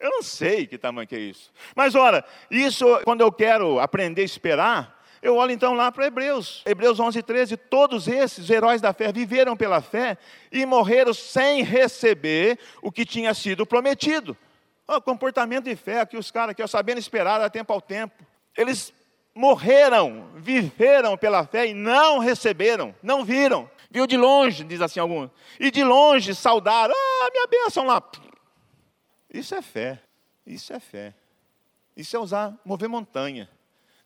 Eu não sei que tamanho que é isso. Mas, ora, isso, quando eu quero aprender a esperar, eu olho então lá para Hebreus, Hebreus 11, 13. Todos esses heróis da fé viveram pela fé e morreram sem receber o que tinha sido prometido. O comportamento de fé que os caras que sabendo esperar a tempo ao tempo. Eles morreram, viveram pela fé e não receberam, não viram. Viu de longe, diz assim alguns. E de longe saudaram, ah, minha bênção lá. Isso é fé. Isso é fé. Isso é usar, mover montanha.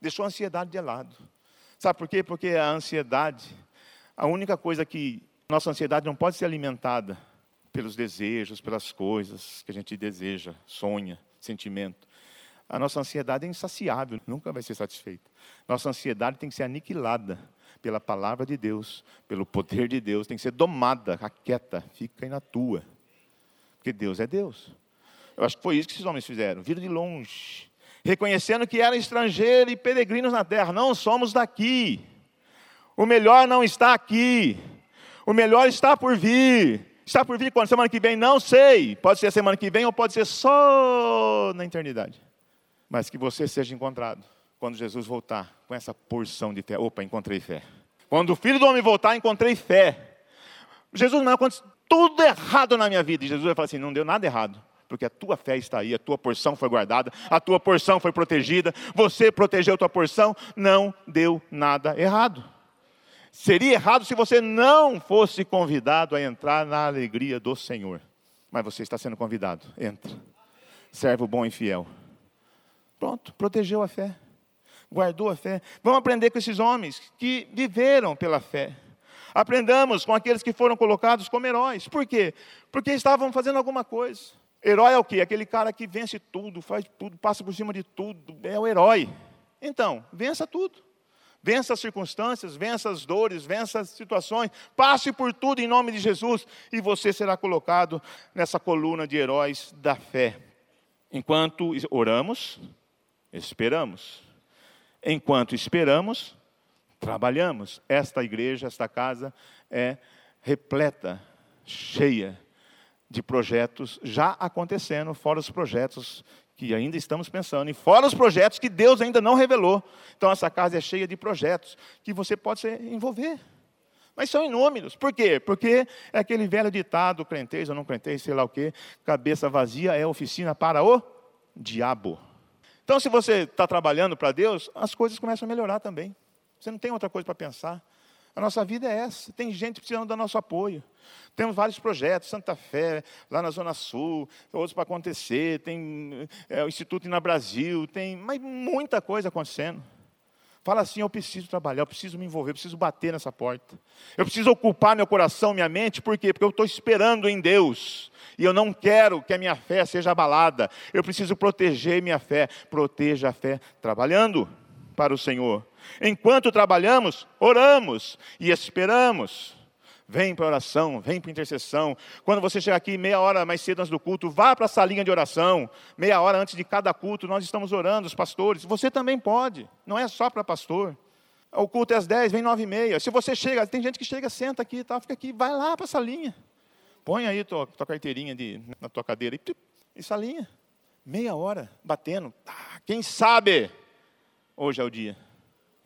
Deixou a ansiedade de lado. Sabe por quê? Porque a ansiedade, A única coisa que nossa ansiedade não pode ser alimentada pelos desejos, pelas coisas que a gente deseja, sonha, sentimento. A nossa ansiedade é insaciável, nunca vai ser satisfeita. Nossa ansiedade tem que ser aniquilada pela palavra de Deus, pelo poder de Deus, tem que ser domada, aquieta, fica aí na tua. Porque Deus é Deus. Eu acho que foi isso que esses homens fizeram, viram de longe, reconhecendo que eram estrangeiros e peregrinos na terra, não somos daqui. O melhor não está aqui. O melhor está por vir. Está por vir quando? Semana que vem? Não sei. Pode ser semana que vem ou pode ser só na eternidade mas que você seja encontrado quando Jesus voltar com essa porção de fé. Opa, encontrei fé. Quando o filho do homem voltar, encontrei fé. Jesus não aconteceu tudo errado na minha vida. E Jesus vai falar assim: não deu nada errado. Porque a tua fé está aí, a tua porção foi guardada, a tua porção foi protegida, você protegeu a tua porção, não deu nada errado. Seria errado se você não fosse convidado a entrar na alegria do Senhor. Mas você está sendo convidado, entra. Servo bom e fiel. Pronto, protegeu a fé, guardou a fé. Vamos aprender com esses homens que viveram pela fé. Aprendamos com aqueles que foram colocados como heróis. Por quê? Porque estavam fazendo alguma coisa. Herói é o quê? Aquele cara que vence tudo, faz tudo, passa por cima de tudo. É o herói. Então, vença tudo. Vença as circunstâncias, vença as dores, vença as situações. Passe por tudo em nome de Jesus e você será colocado nessa coluna de heróis da fé. Enquanto oramos, esperamos. Enquanto esperamos, trabalhamos. Esta igreja, esta casa é repleta, cheia de projetos já acontecendo, fora os projetos que ainda estamos pensando, e fora os projetos que Deus ainda não revelou. Então, essa casa é cheia de projetos que você pode se envolver. Mas são inúmeros. Por quê? Porque é aquele velho ditado, crentez ou não crentez, sei lá o quê, cabeça vazia é oficina para o diabo. Então, se você está trabalhando para Deus, as coisas começam a melhorar também. Você não tem outra coisa para pensar. A nossa vida é essa. Tem gente precisando do nosso apoio. Temos vários projetos, Santa Fé, lá na Zona Sul, outros para acontecer, tem é, o Instituto na Brasil, tem mas muita coisa acontecendo. Fala assim: eu preciso trabalhar, eu preciso me envolver, eu preciso bater nessa porta. Eu preciso ocupar meu coração, minha mente, por quê? Porque eu estou esperando em Deus. E eu não quero que a minha fé seja abalada. Eu preciso proteger minha fé. Proteja a fé trabalhando para o Senhor. Enquanto trabalhamos, oramos e esperamos. Vem para a oração, vem para a intercessão. Quando você chegar aqui meia hora mais cedo antes do culto, vá para a salinha de oração. Meia hora antes de cada culto, nós estamos orando, os pastores. Você também pode, não é só para pastor. O culto é às 10, vem 9 e meia. Se você chega, tem gente que chega, senta aqui, tá, fica aqui, vai lá para a salinha. Põe aí tua, tua carteirinha de, na tua cadeira e, e salinha. Meia hora batendo. Ah, quem sabe hoje é o dia.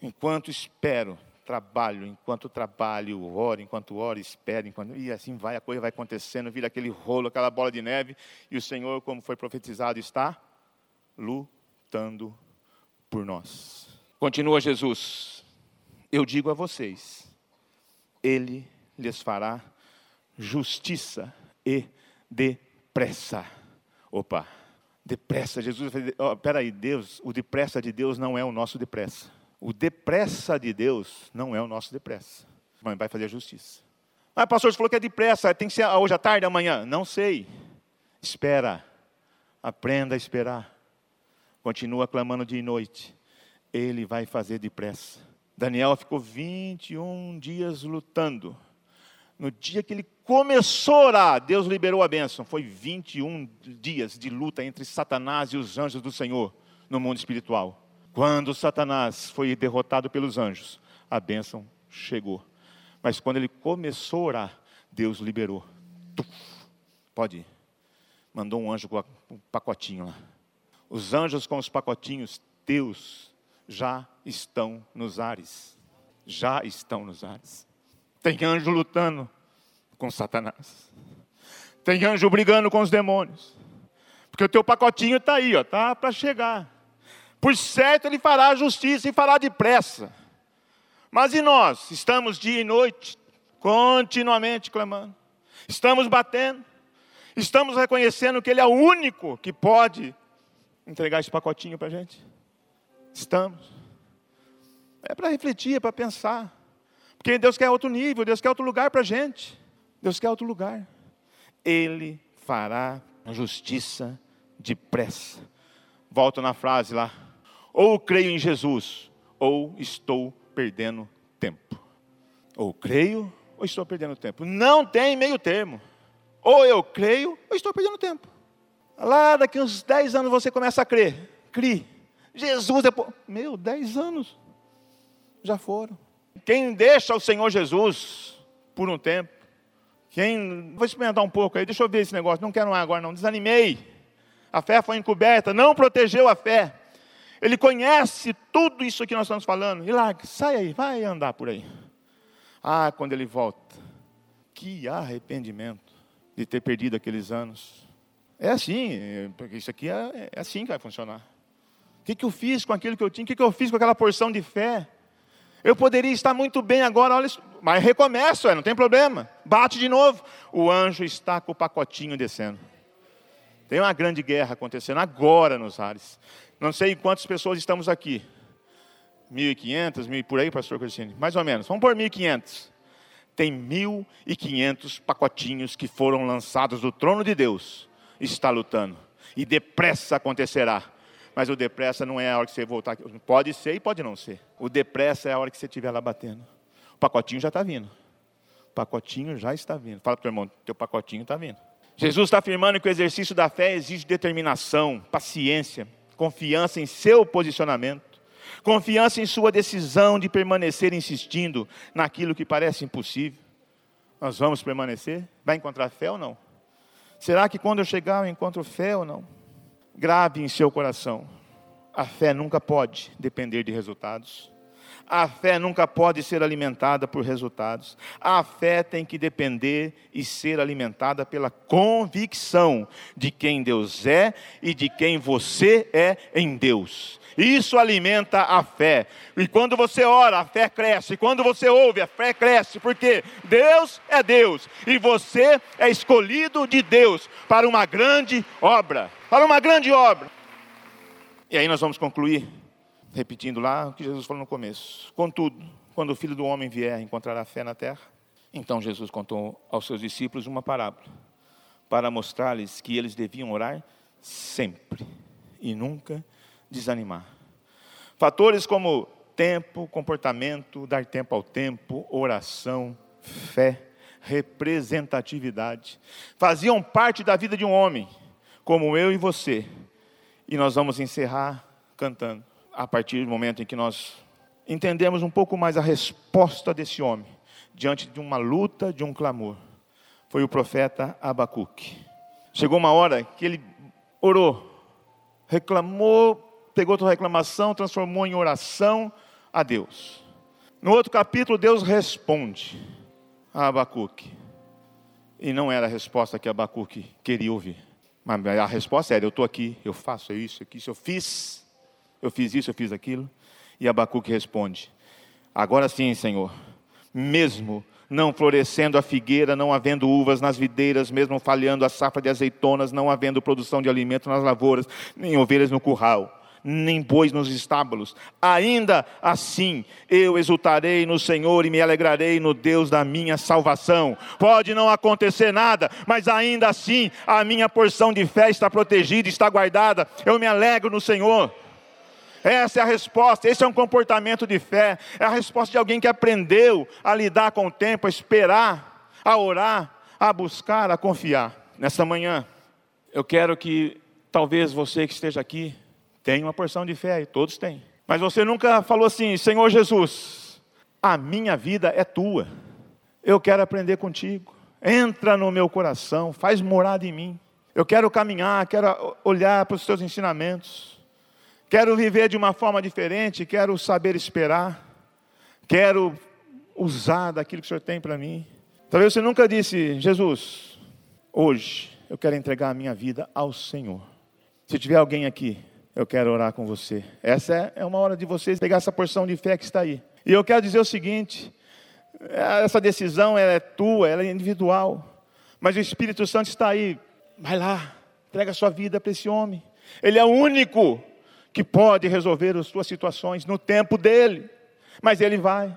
Enquanto espero, trabalho, enquanto trabalho, oro, enquanto oro, espero, enquanto... e assim vai, a coisa vai acontecendo, vira aquele rolo, aquela bola de neve, e o Senhor, como foi profetizado, está lutando por nós. Continua Jesus. Eu digo a vocês, Ele lhes fará justiça e depressa. Opa, depressa. Jesus vai oh, peraí, Deus, o depressa de Deus não é o nosso depressa. O depressa de Deus não é o nosso depressa. Mas vai fazer justiça. Ah, pastor, você falou que é depressa, tem que ser hoje à tarde, amanhã. Não sei. Espera. Aprenda a esperar. Continua clamando dia e noite. Ele vai fazer depressa. Daniel ficou 21 dias lutando no dia que ele começou a orar, Deus liberou a bênção. Foi 21 dias de luta entre Satanás e os anjos do Senhor no mundo espiritual. Quando Satanás foi derrotado pelos anjos, a bênção chegou. Mas quando ele começou a orar, Deus liberou. Pode ir. Mandou um anjo com um pacotinho lá. Os anjos com os pacotinhos, Deus já estão nos ares. Já estão nos ares. Tem anjo lutando com Satanás. Tem anjo brigando com os demônios. Porque o teu pacotinho está aí, ó, tá para chegar. Por certo ele fará a justiça e fará depressa. Mas e nós? Estamos dia e noite, continuamente clamando. Estamos batendo. Estamos reconhecendo que Ele é o único que pode entregar esse pacotinho para a gente. Estamos. É para refletir, é para pensar Porque Deus quer outro nível, Deus quer outro lugar para a gente. Deus quer outro lugar. Ele fará justiça depressa. Volto na frase lá. Ou creio em Jesus, ou estou perdendo tempo. Ou creio, ou estou perdendo tempo. Não tem meio termo. Ou eu creio, ou estou perdendo tempo. Lá daqui uns 10 anos você começa a crer. Crie. Jesus é. Meu, 10 anos. Já foram. Quem deixa o Senhor Jesus por um tempo, quem. Vou experimentar um pouco aí, deixa eu ver esse negócio. Não quero agora, não. Desanimei. A fé foi encoberta, não protegeu a fé. Ele conhece tudo isso que nós estamos falando. E lá, sai aí, vai andar por aí. Ah, quando ele volta, que arrependimento de ter perdido aqueles anos. É assim, porque isso aqui é, é assim que vai funcionar. O que, que eu fiz com aquilo que eu tinha? O que, que eu fiz com aquela porção de fé? Eu poderia estar muito bem agora, olha, mas recomeço, é, não tem problema. Bate de novo. O anjo está com o pacotinho descendo. Tem uma grande guerra acontecendo agora nos ares. Não sei quantas pessoas estamos aqui. 1.500, mil por aí, pastor Cristiane? Mais ou menos. Vamos por 1.500. Tem 1.500 pacotinhos que foram lançados do trono de Deus. Está lutando. E depressa acontecerá. Mas o depressa não é a hora que você voltar. Pode ser e pode não ser. O depressa é a hora que você estiver lá batendo. O pacotinho já está vindo. O pacotinho já está vindo. Fala para o irmão, teu pacotinho está vindo. Jesus está afirmando que o exercício da fé exige determinação, paciência, confiança em seu posicionamento, confiança em sua decisão de permanecer insistindo naquilo que parece impossível. Nós vamos permanecer? Vai encontrar fé ou não? Será que quando eu chegar eu encontro fé ou não? Grave em seu coração: a fé nunca pode depender de resultados. A fé nunca pode ser alimentada por resultados. A fé tem que depender e ser alimentada pela convicção de quem Deus é e de quem você é em Deus. Isso alimenta a fé. E quando você ora, a fé cresce. Quando você ouve, a fé cresce. Porque Deus é Deus. E você é escolhido de Deus para uma grande obra para uma grande obra. E aí nós vamos concluir, repetindo lá o que Jesus falou no começo. Contudo, quando o filho do homem vier, encontrará fé na terra? Então Jesus contou aos seus discípulos uma parábola, para mostrar-lhes que eles deviam orar sempre e nunca desanimar. Fatores como tempo, comportamento, dar tempo ao tempo, oração, fé, representatividade, faziam parte da vida de um homem como eu e você. E nós vamos encerrar cantando, a partir do momento em que nós entendemos um pouco mais a resposta desse homem, diante de uma luta, de um clamor. Foi o profeta Abacuque. Chegou uma hora que ele orou, reclamou, pegou sua reclamação, transformou em oração a Deus. No outro capítulo, Deus responde a Abacuque. E não era a resposta que Abacuque queria ouvir. Mas a resposta era: eu estou aqui, eu faço isso, isso, eu fiz, eu fiz isso, eu fiz aquilo. E Abacuque responde: Agora sim, Senhor, mesmo não florescendo a figueira, não havendo uvas nas videiras, mesmo falhando a safra de azeitonas, não havendo produção de alimento nas lavouras, nem ovelhas no curral nem bois nos estábulos. Ainda assim eu exultarei no Senhor e me alegrarei no Deus da minha salvação. Pode não acontecer nada, mas ainda assim a minha porção de fé está protegida, está guardada. Eu me alegro no Senhor. Essa é a resposta, esse é um comportamento de fé, é a resposta de alguém que aprendeu a lidar com o tempo, a esperar, a orar, a buscar, a confiar. Nessa manhã, eu quero que talvez você que esteja aqui, tem uma porção de fé, e todos têm. Mas você nunca falou assim: Senhor Jesus, a minha vida é tua. Eu quero aprender contigo. Entra no meu coração, faz morada em mim. Eu quero caminhar, quero olhar para os teus ensinamentos. Quero viver de uma forma diferente, quero saber esperar. Quero usar daquilo que o Senhor tem para mim. Talvez você nunca disse, Jesus, hoje eu quero entregar a minha vida ao Senhor. Se tiver alguém aqui eu quero orar com você. Essa é uma hora de você pegar essa porção de fé que está aí. E eu quero dizer o seguinte: essa decisão é tua, ela é individual. Mas o Espírito Santo está aí. Vai lá, entrega a sua vida para esse homem. Ele é o único que pode resolver as suas situações no tempo dele. Mas ele vai.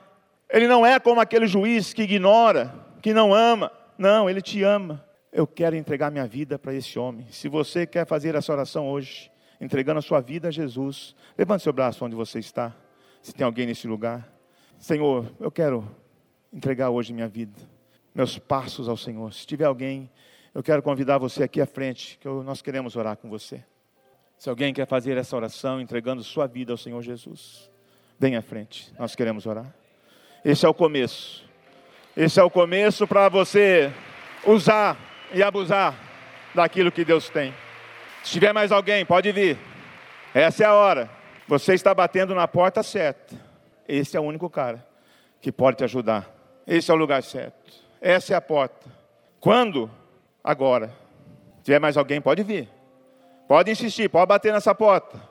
Ele não é como aquele juiz que ignora, que não ama. Não, ele te ama. Eu quero entregar minha vida para esse homem. Se você quer fazer essa oração hoje, entregando a sua vida a Jesus, levante seu braço onde você está. Se tem alguém nesse lugar. Senhor, eu quero entregar hoje minha vida, meus passos ao Senhor. Se tiver alguém, eu quero convidar você aqui à frente, que nós queremos orar com você. Se alguém quer fazer essa oração entregando sua vida ao Senhor Jesus, vem à frente, nós queremos orar. Esse é o começo. Esse é o começo para você usar e abusar daquilo que Deus tem. Se tiver mais alguém, pode vir. Essa é a hora. Você está batendo na porta certa. Esse é o único cara que pode te ajudar. Esse é o lugar certo. Essa é a porta. Quando? Agora. Se tiver mais alguém, pode vir. Pode insistir, pode bater nessa porta.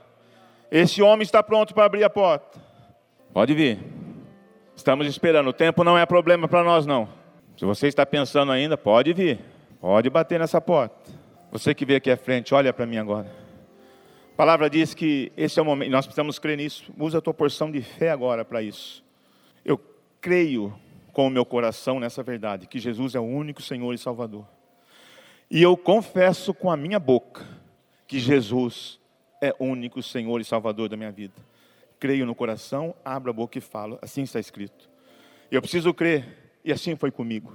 Esse homem está pronto para abrir a porta. Pode vir. Estamos esperando. O tempo não é problema para nós, não. Se você está pensando ainda, pode vir. Pode bater nessa porta. Você que veio aqui à frente, olha para mim agora. A palavra diz que esse é o momento, nós precisamos crer nisso. Usa a tua porção de fé agora para isso. Eu creio com o meu coração nessa verdade, que Jesus é o único Senhor e Salvador. E eu confesso com a minha boca que Jesus é o único Senhor e Salvador da minha vida. Creio no coração, abro a boca e falo. Assim está escrito. Eu preciso crer, e assim foi comigo.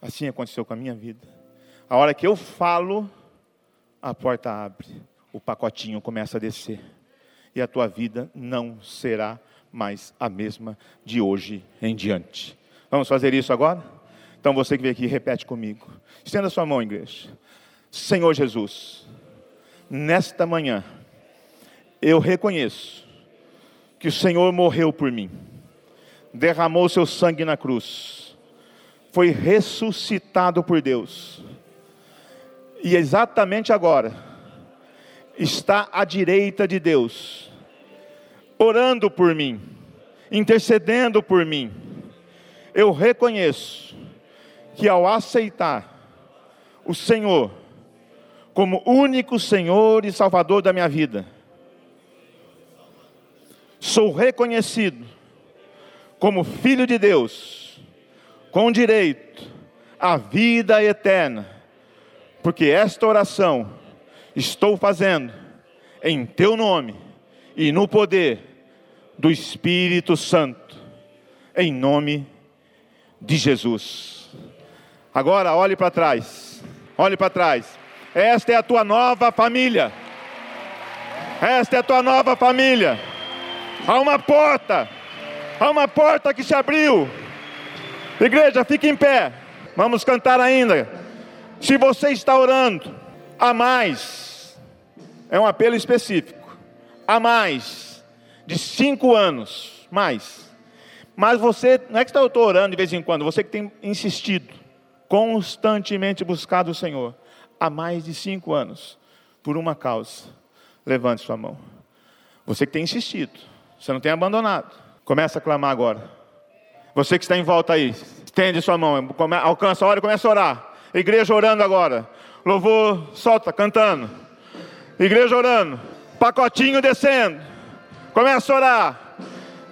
Assim aconteceu com a minha vida. A hora que eu falo, a porta abre, o pacotinho começa a descer, e a tua vida não será mais a mesma de hoje em diante. Vamos fazer isso agora? Então você que veio aqui, repete comigo. Estenda sua mão, igreja. Senhor Jesus, nesta manhã, eu reconheço que o Senhor morreu por mim, derramou seu sangue na cruz, foi ressuscitado por Deus e exatamente agora está à direita de Deus, orando por mim, intercedendo por mim. Eu reconheço que ao aceitar o Senhor como único Senhor e Salvador da minha vida, sou reconhecido como filho de Deus, com direito à vida eterna porque esta oração estou fazendo em teu nome e no poder do Espírito Santo, em nome de Jesus. Agora olhe para trás, olhe para trás. Esta é a tua nova família. Esta é a tua nova família. Há uma porta, há uma porta que se abriu. Igreja, fique em pé. Vamos cantar ainda. Se você está orando a mais, é um apelo específico, a mais de cinco anos, mais. Mas você, não é que está orando de vez em quando, você que tem insistido, constantemente buscado o Senhor, há mais de cinco anos, por uma causa, levante sua mão. Você que tem insistido, você não tem abandonado, começa a clamar agora. Você que está em volta aí, estende sua mão, alcança a hora e começa a orar. Igreja orando agora. Louvor, solta, cantando. Igreja orando. Pacotinho descendo. Começa a orar.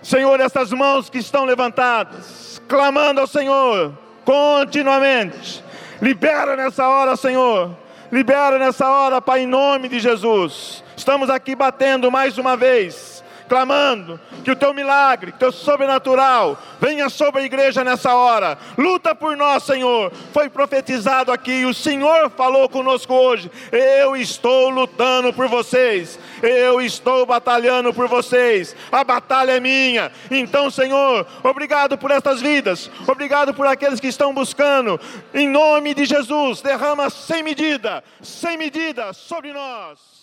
Senhor, essas mãos que estão levantadas, clamando ao Senhor continuamente. Libera nessa hora, Senhor. Libera nessa hora, Pai, em nome de Jesus. Estamos aqui batendo mais uma vez clamando que o teu milagre, que o teu sobrenatural venha sobre a igreja nessa hora. Luta por nós, Senhor. Foi profetizado aqui, o Senhor falou conosco hoje. Eu estou lutando por vocês. Eu estou batalhando por vocês. A batalha é minha. Então, Senhor, obrigado por estas vidas. Obrigado por aqueles que estão buscando. Em nome de Jesus, derrama sem medida, sem medida sobre nós.